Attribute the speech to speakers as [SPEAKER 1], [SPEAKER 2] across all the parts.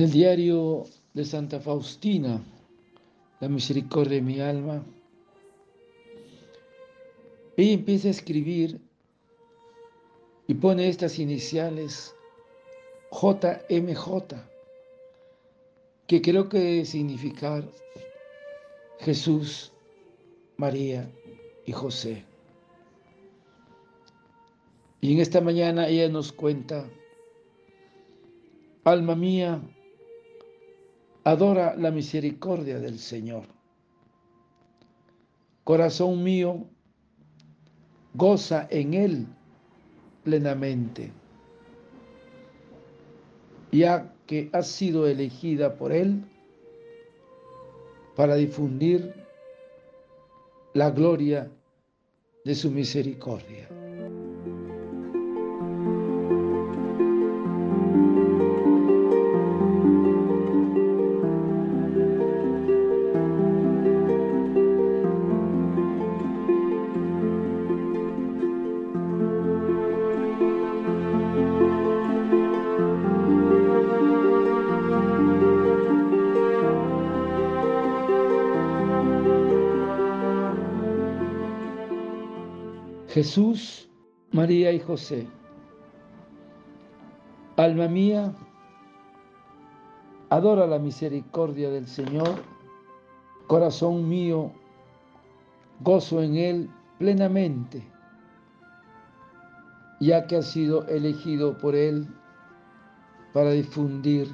[SPEAKER 1] Del diario de Santa Faustina, La misericordia de mi alma. Ella empieza a escribir y pone estas iniciales JMJ, que creo que debe significar Jesús, María y José. Y en esta mañana ella nos cuenta, alma mía, adora la misericordia del Señor. Corazón mío, goza en Él plenamente, ya que has sido elegida por Él para difundir la gloria de su misericordia. Jesús, María y José. Alma mía, adora la misericordia del Señor. Corazón mío, gozo en Él plenamente, ya que ha sido elegido por Él para difundir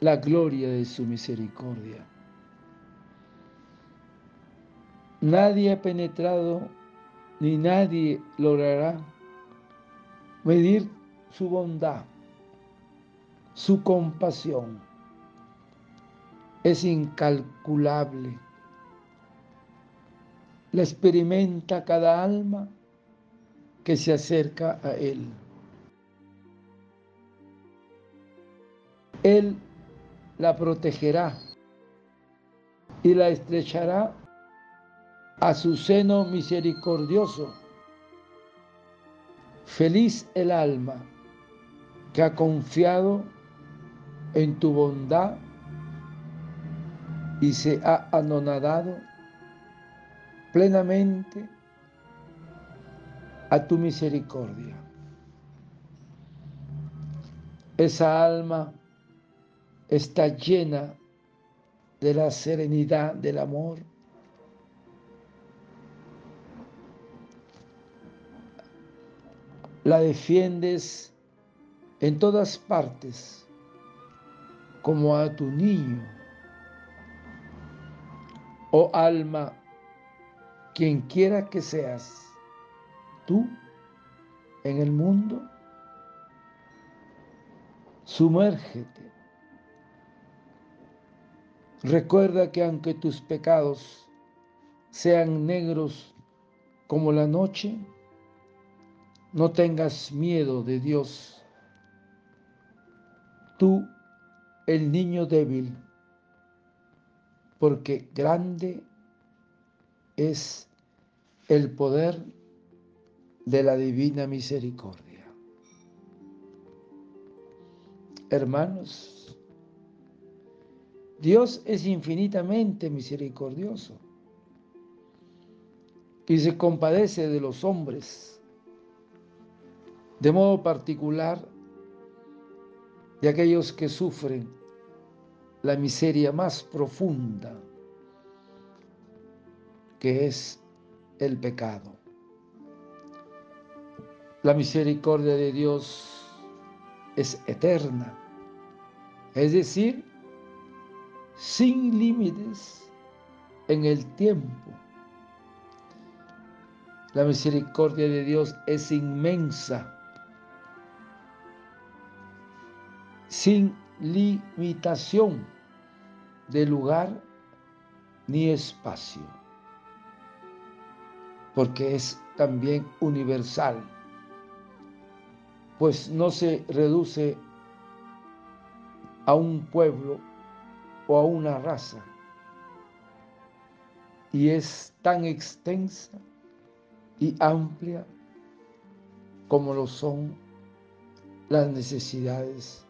[SPEAKER 1] la gloria de su misericordia. Nadie ha penetrado ni nadie logrará medir su bondad, su compasión. Es incalculable. La experimenta cada alma que se acerca a Él. Él la protegerá y la estrechará a su seno misericordioso. Feliz el alma que ha confiado en tu bondad y se ha anonadado plenamente a tu misericordia. Esa alma está llena de la serenidad del amor la defiendes en todas partes como a tu niño. Oh alma, quien quiera que seas, tú en el mundo, sumérgete. Recuerda que aunque tus pecados sean negros como la noche, no tengas miedo de Dios. Tú, el niño débil, porque grande es el poder de la divina misericordia. Hermanos, Dios es infinitamente misericordioso y se compadece de los hombres de modo particular de aquellos que sufren la miseria más profunda que es el pecado. La misericordia de Dios es eterna, es decir, sin límites en el tiempo. La misericordia de Dios es inmensa sin limitación de lugar ni espacio, porque es también universal, pues no se reduce a un pueblo o a una raza, y es tan extensa y amplia como lo son las necesidades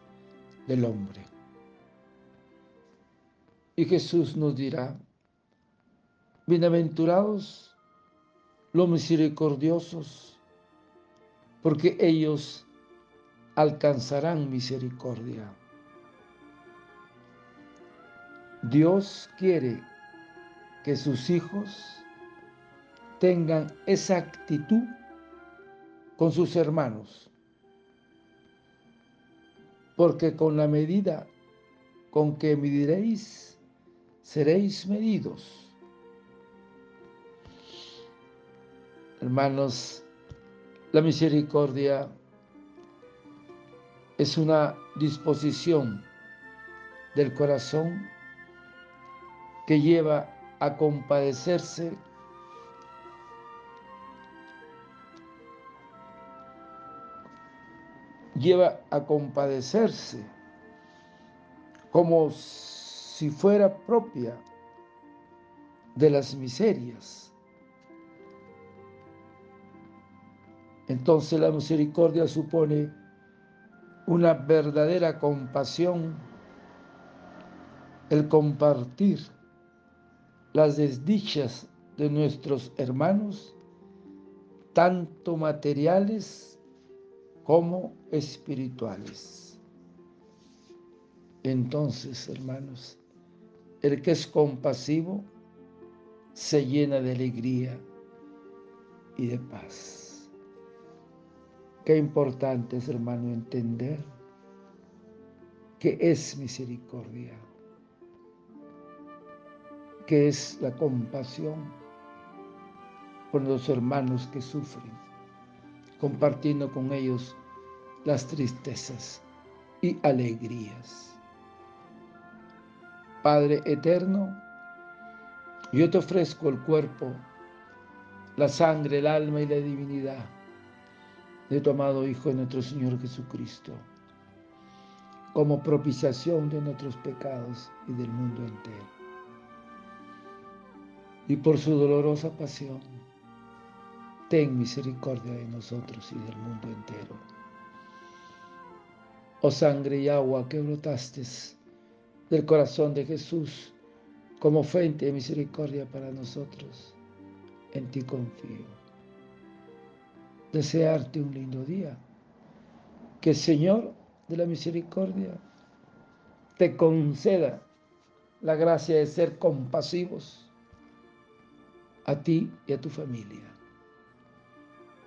[SPEAKER 1] del hombre. Y Jesús nos dirá, bienaventurados los misericordiosos, porque ellos alcanzarán misericordia. Dios quiere que sus hijos tengan esa actitud con sus hermanos, porque con la medida con que mediréis, seréis medidos. Hermanos, la misericordia es una disposición del corazón que lleva a compadecerse lleva a compadecerse como si fuera propia de las miserias. Entonces la misericordia supone una verdadera compasión, el compartir las desdichas de nuestros hermanos, tanto materiales como espirituales. Entonces, hermanos, el que es compasivo se llena de alegría y de paz. Qué importante es, hermano, entender que es misericordia, que es la compasión por los hermanos que sufren compartiendo con ellos las tristezas y alegrías. Padre eterno, yo te ofrezco el cuerpo, la sangre, el alma y la divinidad de tu amado Hijo de nuestro Señor Jesucristo, como propiciación de nuestros pecados y del mundo entero. Y por su dolorosa pasión, ten misericordia de nosotros y del mundo entero. Oh sangre y agua que brotaste del corazón de Jesús como fuente de misericordia para nosotros, en ti confío. Desearte un lindo día. Que el Señor de la misericordia te conceda la gracia de ser compasivos a ti y a tu familia.